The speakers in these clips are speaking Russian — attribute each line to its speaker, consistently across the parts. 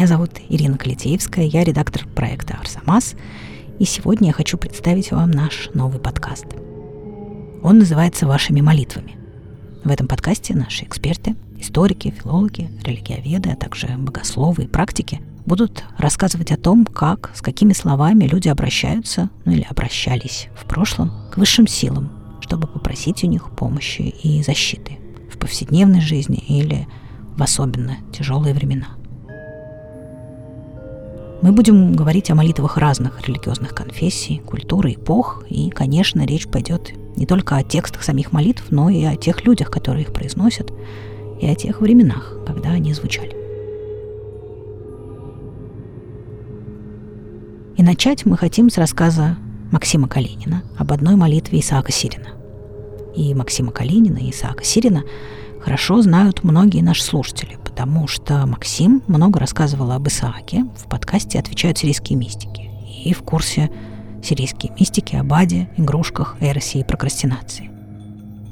Speaker 1: Меня зовут Ирина Калитеевская, я редактор проекта «Арсамас», и сегодня я хочу представить вам наш новый подкаст. Он называется «Вашими молитвами». В этом подкасте наши эксперты, историки, филологи, религиоведы, а также богословы и практики будут рассказывать о том, как, с какими словами люди обращаются, ну или обращались в прошлом, к высшим силам, чтобы попросить у них помощи и защиты в повседневной жизни или в особенно тяжелые времена. Мы будем говорить о молитвах разных религиозных конфессий, культуры, эпох, и, конечно, речь пойдет не только о текстах самих молитв, но и о тех людях, которые их произносят, и о тех временах, когда они звучали. И начать мы хотим с рассказа Максима Калинина об одной молитве Исаака Сирина. И Максима Калинина, и Исаака Сирина хорошо знают многие наши слушатели, потому что Максим много рассказывал об Исааке в подкасте «Отвечают сирийские мистики» и в курсе «Сирийские мистики» об аде, игрушках, эросе и прокрастинации.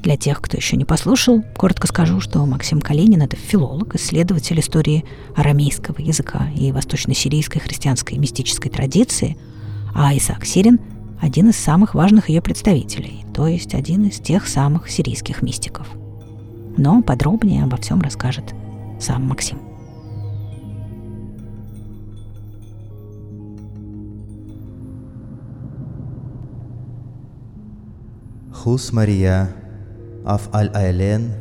Speaker 1: Для тех, кто еще не послушал, коротко скажу, что Максим Калинин – это филолог, исследователь истории арамейского языка и восточно-сирийской христианской мистической традиции, а Исаак Сирин – один из самых важных ее представителей, то есть один из тех самых сирийских мистиков. Но подробнее обо всем расскажет сам Максим.
Speaker 2: Хус Мария Аф аль айлен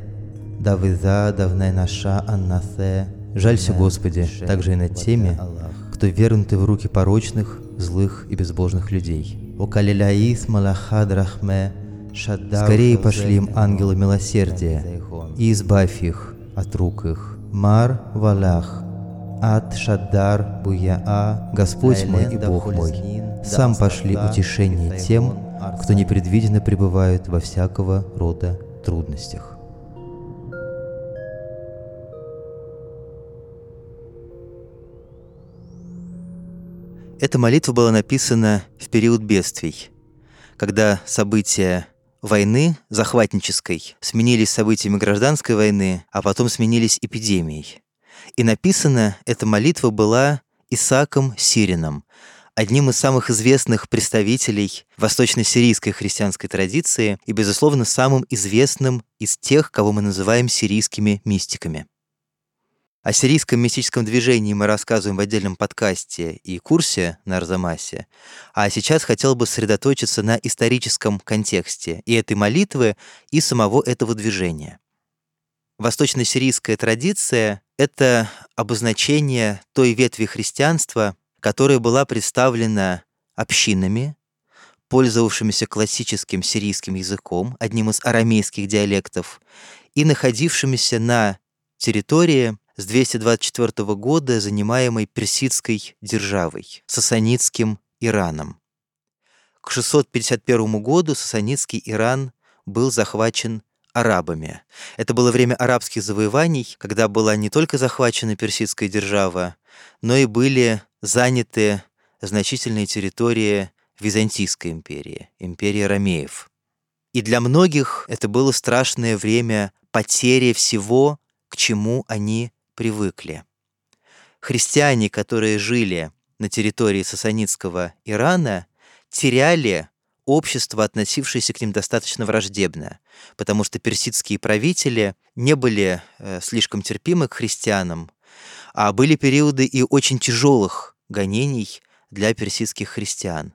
Speaker 2: давиза давнай наша аннасе. Жалься, Господи, также и над теми, кто вернуты в руки порочных, злых и безбожных людей. О калиляис малахад рахме Скорее пошли им ангелы милосердия и избавь их от рук их. Мар валах, Ат Шаддар Буяа, Господь мой и Бог мой, сам пошли утешение тем, кто непредвиденно пребывает во всякого рода трудностях. Эта молитва была написана в период бедствий, когда события войны захватнической сменились событиями гражданской войны, а потом сменились эпидемией. И написана эта молитва была Исаком Сирином, одним из самых известных представителей восточно-сирийской христианской традиции и, безусловно, самым известным из тех, кого мы называем сирийскими мистиками. О сирийском мистическом движении мы рассказываем в отдельном подкасте и курсе на Арзамасе, а сейчас хотел бы сосредоточиться на историческом контексте и этой молитвы, и самого этого движения. Восточно-сирийская традиция — это обозначение той ветви христианства, которая была представлена общинами, пользовавшимися классическим сирийским языком, одним из арамейских диалектов, и находившимися на территории с 224 года, занимаемой персидской державой, сасанитским Ираном. К 651 году сасанитский Иран был захвачен арабами. Это было время арабских завоеваний, когда была не только захвачена персидская держава, но и были заняты значительные территории Византийской империи, империи Ромеев. И для многих это было страшное время потери всего, к чему они привыкли. Христиане, которые жили на территории сасанитского Ирана, теряли общество, относившееся к ним достаточно враждебно, потому что персидские правители не были э, слишком терпимы к христианам, а были периоды и очень тяжелых гонений для персидских христиан.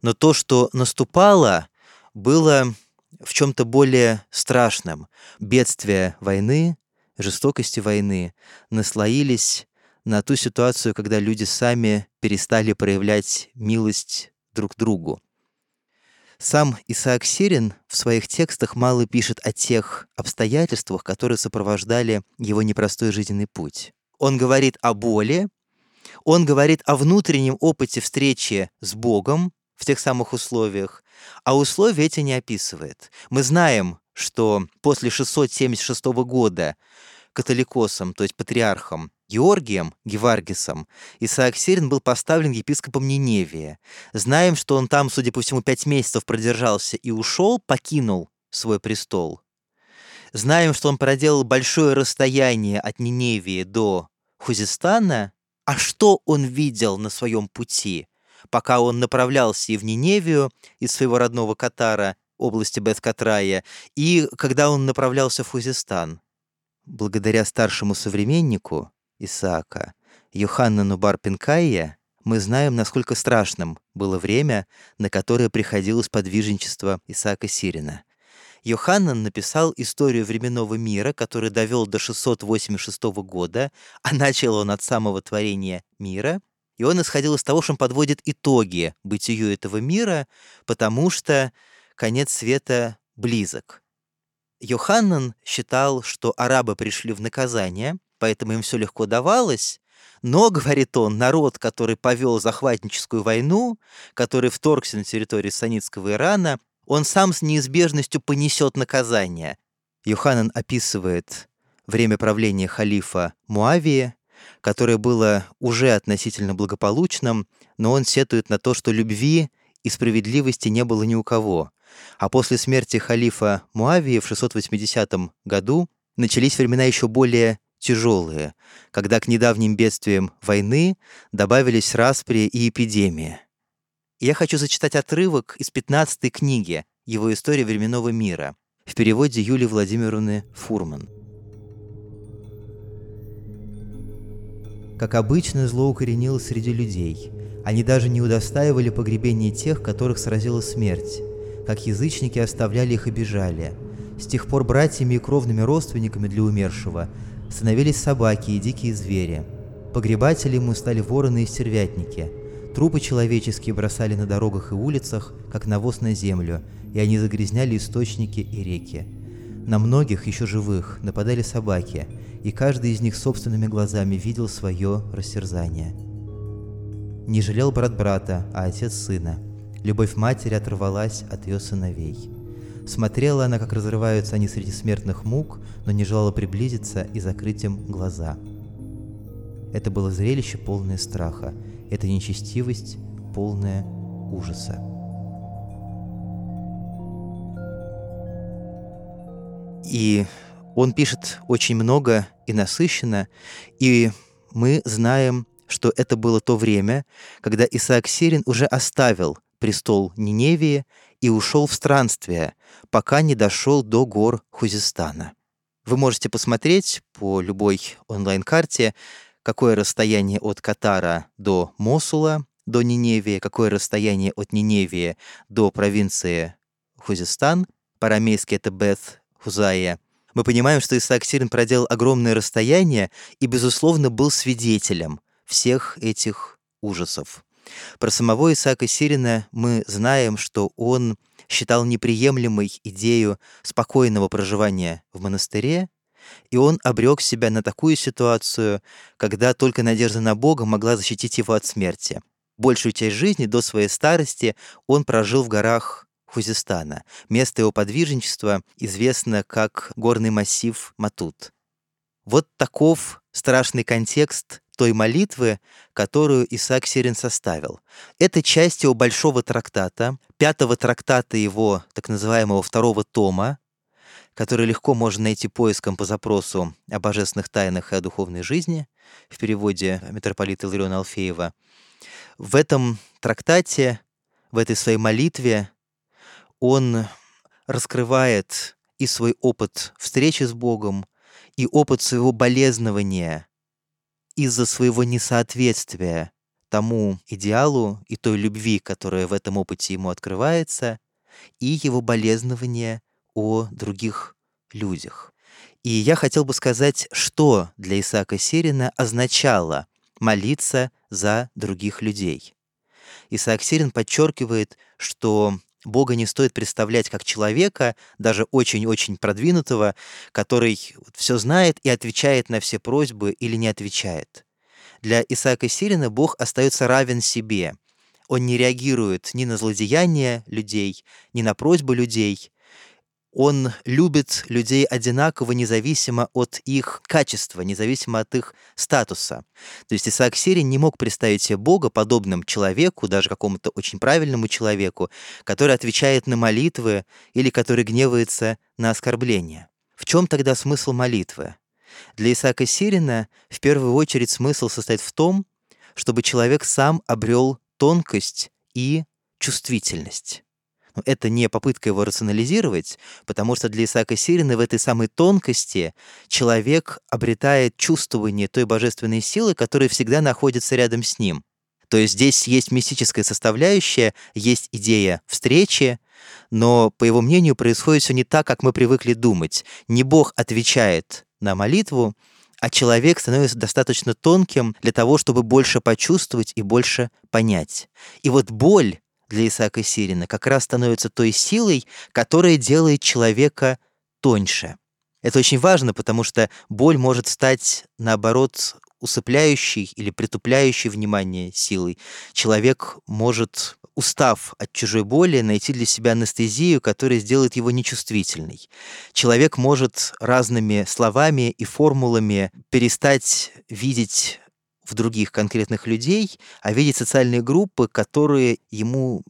Speaker 2: Но то, что наступало, было в чем-то более страшным. Бедствия войны, жестокости войны наслоились на ту ситуацию, когда люди сами перестали проявлять милость друг другу. Сам Исаак Сирин в своих текстах мало пишет о тех обстоятельствах, которые сопровождали его непростой жизненный путь. Он говорит о боли, он говорит о внутреннем опыте встречи с Богом в тех самых условиях, а условия эти не описывает. Мы знаем, что после 676 года католикосом, то есть патриархом Георгием Геваргисом, Исаак Сирин был поставлен епископом Ниневия. Знаем, что он там, судя по всему, пять месяцев продержался и ушел, покинул свой престол. Знаем, что он проделал большое расстояние от Ниневии до Хузистана, А что он видел на своем пути, пока он направлялся и в Ниневию из своего родного Катара, области Бет-Катрая, и когда он направлялся в Хузистан? Благодаря старшему современнику Исаака, Йоханнану Барпинкайе, мы знаем, насколько страшным было время, на которое приходилось подвижничество Исаака Сирина. Йоханнан написал историю временного мира, который довел до 686 года, а начал он от самого творения мира. И он исходил из того, что он подводит итоги бытию этого мира, потому что конец света близок. Йоханнан считал, что арабы пришли в наказание, поэтому им все легко давалось, но, говорит он, народ, который повел захватническую войну, который вторгся на территорию Санитского Ирана, он сам с неизбежностью понесет наказание. Йоханан описывает время правления халифа Муавии, которое было уже относительно благополучным, но он сетует на то, что любви и справедливости не было ни у кого. А после смерти халифа Муавии в 680 году начались времена еще более тяжелые, когда к недавним бедствиям войны добавились распри и эпидемии. Я хочу зачитать отрывок из 15 книги «Его история временного мира» в переводе Юлии Владимировны Фурман. Как обычно, зло укоренилось среди людей. Они даже не удостаивали погребения тех, которых сразила смерть. Как язычники оставляли их и бежали. С тех пор братьями и кровными родственниками для умершего становились собаки и дикие звери. Погребатели ему стали вороны и стервятники – Трупы человеческие бросали на дорогах и улицах, как навоз на землю, и они загрязняли источники и реки. На многих, еще живых, нападали собаки, и каждый из них собственными глазами видел свое растерзание. Не жалел брат брата, а отец сына. Любовь матери оторвалась от ее сыновей. Смотрела она, как разрываются они среди смертных мук, но не желала приблизиться и закрыть им глаза. Это было зрелище полное страха, это нечестивость, полная ужаса. И он пишет очень много и насыщенно, и мы знаем, что это было то время, когда Исаак Сирин уже оставил престол Ниневии и ушел в странствие, пока не дошел до гор Хузистана. Вы можете посмотреть по любой онлайн-карте какое расстояние от Катара до Мосула, до Ниневии, какое расстояние от Ниневии до провинции Хузистан, по-арамейски это Бет Хузая, мы понимаем, что Исаак Сирин проделал огромное расстояние и, безусловно, был свидетелем всех этих ужасов. Про самого Исаака Сирина мы знаем, что он считал неприемлемой идею спокойного проживания в монастыре, и он обрек себя на такую ситуацию, когда только надежда на Бога могла защитить его от смерти. Большую часть жизни до своей старости он прожил в горах Хузистана. Место его подвижничества известно как горный массив Матут. Вот таков страшный контекст той молитвы, которую Исаак Сирин составил. Это часть его большого трактата, пятого трактата его так называемого второго тома, который легко можно найти поиском по запросу о божественных тайнах и о духовной жизни в переводе митрополита Илариона Алфеева. В этом трактате, в этой своей молитве он раскрывает и свой опыт встречи с Богом, и опыт своего болезнования из-за своего несоответствия тому идеалу и той любви, которая в этом опыте ему открывается, и его болезнование о других людях. И я хотел бы сказать, что для Исаака Сирина означало молиться за других людей. Исаак Сирин подчеркивает, что Бога не стоит представлять как человека, даже очень-очень продвинутого, который все знает и отвечает на все просьбы или не отвечает. Для Исаака Сирина Бог остается равен себе. Он не реагирует ни на злодеяния людей, ни на просьбы людей, он любит людей одинаково, независимо от их качества, независимо от их статуса. То есть Исаак Сирин не мог представить себе Бога подобным человеку, даже какому-то очень правильному человеку, который отвечает на молитвы или который гневается на оскорбления. В чем тогда смысл молитвы? Для Исаака Сирина в первую очередь смысл состоит в том, чтобы человек сам обрел тонкость и чувствительность. Это не попытка его рационализировать, потому что для Исаака Сирина в этой самой тонкости человек обретает чувствование той божественной силы, которая всегда находится рядом с ним. То есть здесь есть мистическая составляющая, есть идея встречи, но, по его мнению, происходит все не так, как мы привыкли думать. Не Бог отвечает на молитву, а человек становится достаточно тонким для того, чтобы больше почувствовать и больше понять. И вот боль для Исаака Сирина как раз становится той силой, которая делает человека тоньше. Это очень важно, потому что боль может стать, наоборот, усыпляющей или притупляющей внимание силой. Человек может устав от чужой боли, найти для себя анестезию, которая сделает его нечувствительной. Человек может разными словами и формулами перестать видеть в других конкретных людей, а видеть социальные группы, которые ему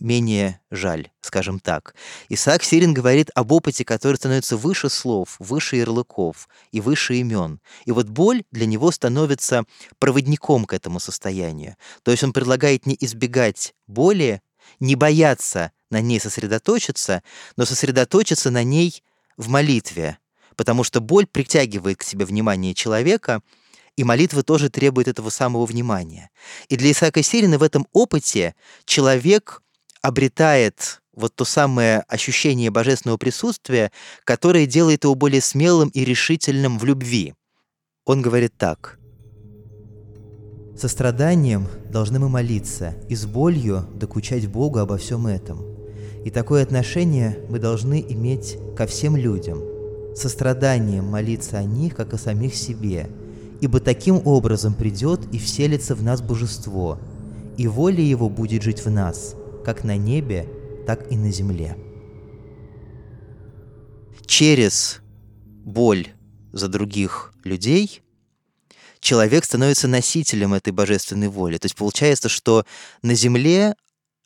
Speaker 2: менее жаль, скажем так. Исаак Сирин говорит об опыте, который становится выше слов, выше ярлыков и выше имен. И вот боль для него становится проводником к этому состоянию. То есть он предлагает не избегать боли, не бояться на ней сосредоточиться, но сосредоточиться на ней в молитве, потому что боль притягивает к себе внимание человека, и молитва тоже требует этого самого внимания. И для Исаака Сирина в этом опыте человек обретает вот то самое ощущение божественного присутствия, которое делает его более смелым и решительным в любви. Он говорит так. «Со страданием должны мы молиться и с болью докучать Богу обо всем этом. И такое отношение мы должны иметь ко всем людям, со страданием молиться о них, как о самих себе, ибо таким образом придет и вселится в нас божество, и воля его будет жить в нас – как на небе, так и на земле. Через боль за других людей человек становится носителем этой божественной воли. То есть получается, что на земле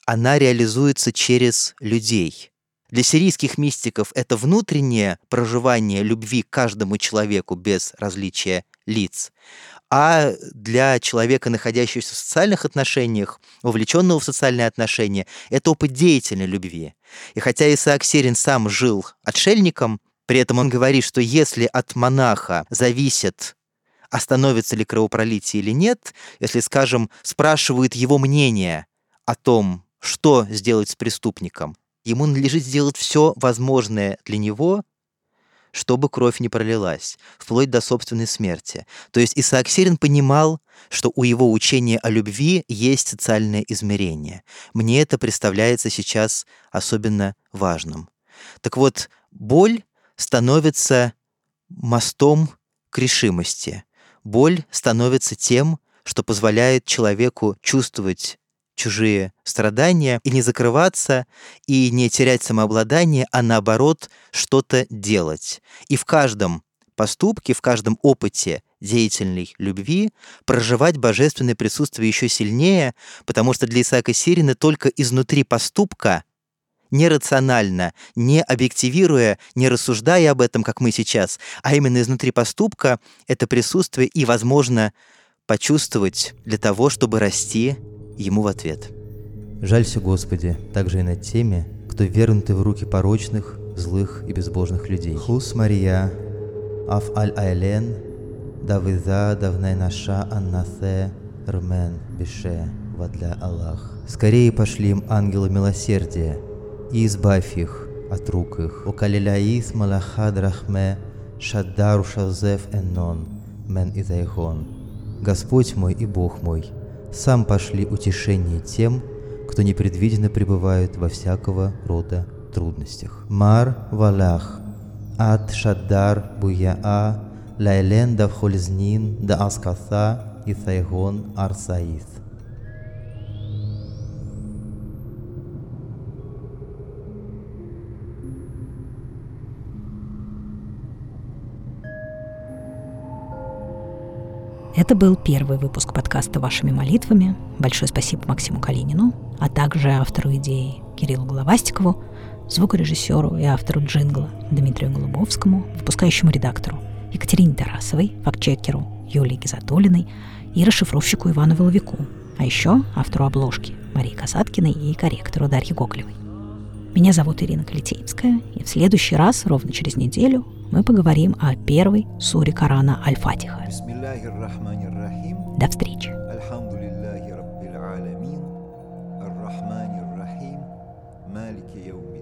Speaker 2: она реализуется через людей. Для сирийских мистиков это внутреннее проживание любви к каждому человеку без различия лиц а для человека, находящегося в социальных отношениях, вовлеченного в социальные отношения, это опыт деятельной любви. И хотя Исаак Серин сам жил отшельником, при этом он говорит, что если от монаха зависит остановится ли кровопролитие или нет, если, скажем, спрашивают его мнение о том, что сделать с преступником, ему надлежит сделать все возможное для него, чтобы кровь не пролилась, вплоть до собственной смерти. То есть Исаак Сирин понимал, что у его учения о любви есть социальное измерение. Мне это представляется сейчас особенно важным. Так вот, боль становится мостом к решимости. Боль становится тем, что позволяет человеку чувствовать чужие страдания и не закрываться, и не терять самообладание, а наоборот что-то делать. И в каждом поступке, в каждом опыте деятельной любви проживать божественное присутствие еще сильнее, потому что для Исаака Сирина только изнутри поступка нерационально, не объективируя, не рассуждая об этом, как мы сейчас, а именно изнутри поступка это присутствие и возможно почувствовать для того, чтобы расти ему в ответ.
Speaker 3: «Жалься, Господи, также и над теми, кто вернуты в руки порочных, злых и безбожных людей. Хус Мария, Аф Аль Айлен, Давиза Давнай Наша Аннасе Рмен Бише Вадля Аллах. Скорее пошли им ангелы милосердия и избавь их от рук их. Укалиляис Малахад Рахме Шаддару Шазеф Эннон Мен Изайхон. Господь мой и Бог мой, сам пошли утешение тем, кто непредвиденно пребывает во всякого рода трудностях. Мар валах, ат шаддар буяа, лайлен да вхользнин да аскаса и сайгон арсаис.
Speaker 1: Это был первый выпуск подкаста «Вашими молитвами». Большое спасибо Максиму Калинину, а также автору идеи Кириллу Головастикову, звукорежиссеру и автору джингла Дмитрию Голубовскому, выпускающему редактору Екатерине Тарасовой, фактчекеру Юлии Гизатулиной и расшифровщику Ивану Воловику, а еще автору обложки Марии Касаткиной и корректору Дарье Гоголевой. Меня зовут Ирина Калитейская, и в следующий раз, ровно через неделю, мы поговорим о первой суре Корана Аль-Фатиха. До встречи. مالك يوم